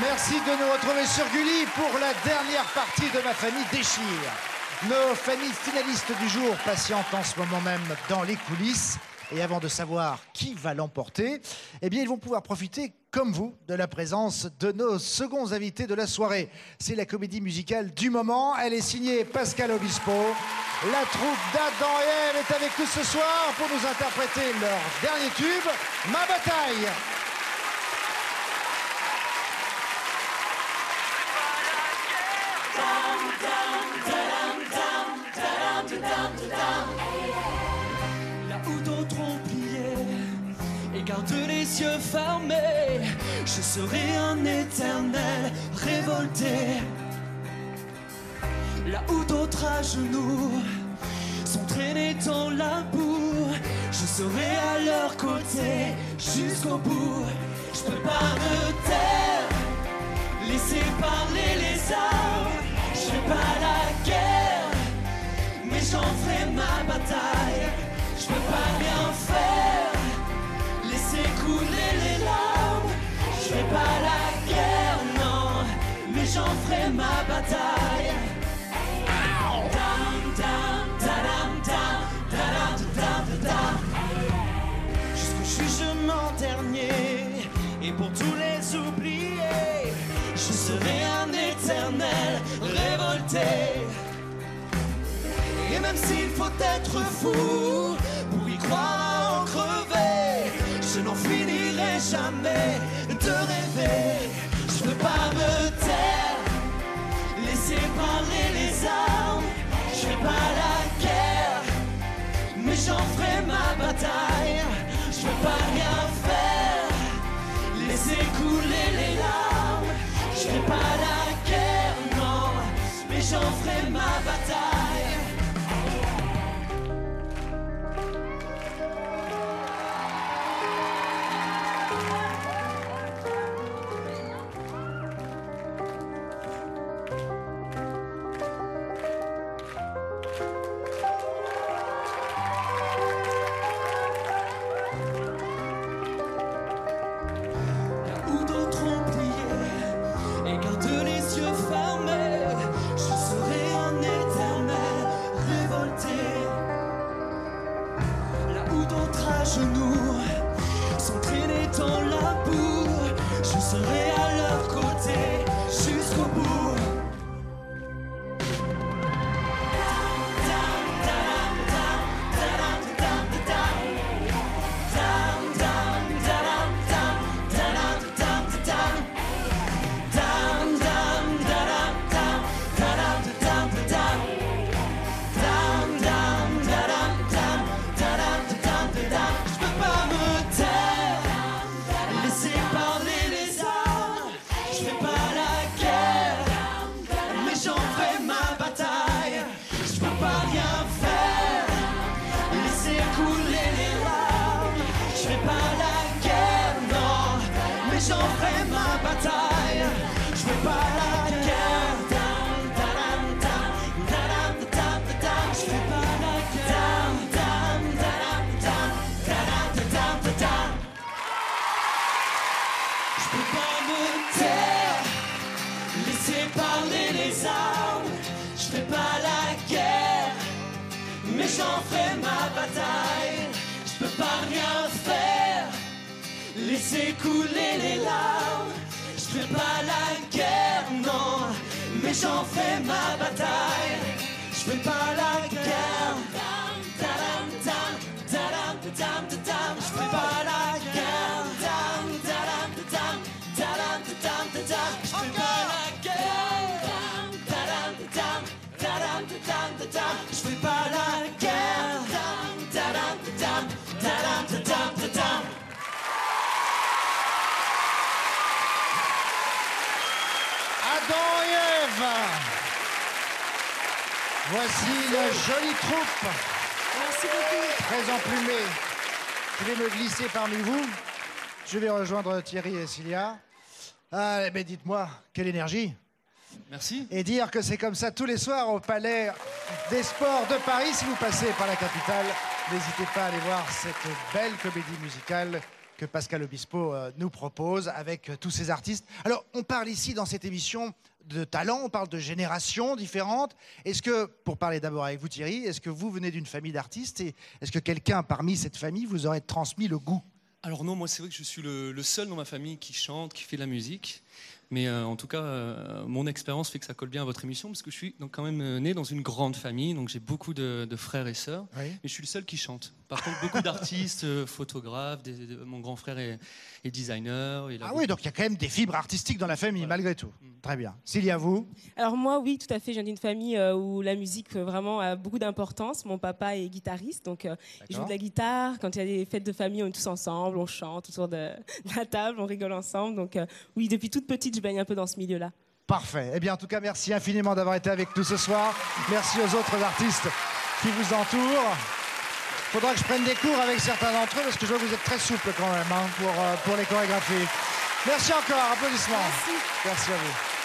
Merci de nous retrouver sur Gulli pour la dernière partie de ma famille Déchire. Nos familles finalistes du jour patientent en ce moment même dans les coulisses. Et avant de savoir qui va l'emporter, eh bien, ils vont pouvoir profiter, comme vous, de la présence de nos seconds invités de la soirée. C'est la comédie musicale du moment. Elle est signée Pascal Obispo. La troupe d'Adam et est avec nous ce soir pour nous interpréter leur dernier tube, Ma bataille. Et gardent les yeux fermés, je serai un éternel révolté. Là où d'autres à genoux sont traînés dans la boue, je serai à leur côté jusqu'au bout. Je peux pas me taire, laisser parler les armes. Ma bataille. Jusqu'au jugement dernier, et pour tous les oubliés, je serai un éternel révolté. Et même s'il faut être fou pas la guerre, non, mais j'en ferai ma genoux Je fais pas la guerre, mais j'en ferai ma bataille. Je peux pas rien faire, laisser couler les larmes. Je fais pas la guerre, non, mais j'en ferai ma bataille. Je fais pas la guerre. Je fais pas la guerre. Adam et Ève. Voici la jolie troupe. Merci beaucoup. Très emplumée. Je vais me glisser parmi vous. Je vais rejoindre Thierry et Cilia. Ah, mais dites-moi, quelle énergie Merci. Et dire que c'est comme ça tous les soirs au Palais des Sports de Paris si vous passez par la capitale. N'hésitez pas à aller voir cette belle comédie musicale que Pascal Obispo euh, nous propose avec euh, tous ces artistes. Alors, on parle ici dans cette émission de talent, on parle de générations différentes. Est-ce que, pour parler d'abord avec vous Thierry, est-ce que vous venez d'une famille d'artistes et est-ce que quelqu'un parmi cette famille vous aurait transmis le goût? Alors non, moi c'est vrai que je suis le, le seul dans ma famille qui chante, qui fait de la musique. Mais euh, en tout cas, euh, mon expérience fait que ça colle bien à votre émission parce que je suis donc quand même euh, né dans une grande famille, donc j'ai beaucoup de, de frères et sœurs, Oui. mais je suis le seul qui chante. Par contre, beaucoup d'artistes, euh, photographes, des- mon grand frère est, est designer. il a Ah oui, donc il y a quand même des fibres artistiques dans la famille, malgré tout. Mm. Très bien. S'il y a vous Alors moi, oui, tout à fait. Je viens d'une famille euh, où la musique euh, vraiment a beaucoup d'importance. Mon papa est guitariste, donc euh, il joue de la guitare. Quand il y a des fêtes de famille, on est tous ensemble, on chante autour de la table, on rigole ensemble. Donc oui, depuis toute petite, je baigne un peu dans ce milieu-là. Parfait. Eh bien, en tout cas, merci infiniment d'avoir été avec nous ce soir. Merci aux autres artistes qui vous entourent. Faudra que je prenne des cours avec certains d'entre eux parce que je vois que vous êtes très souple quand même hein, pour, pour les chorégraphies. Merci encore. Applaudissements. Merci. Merci à vous.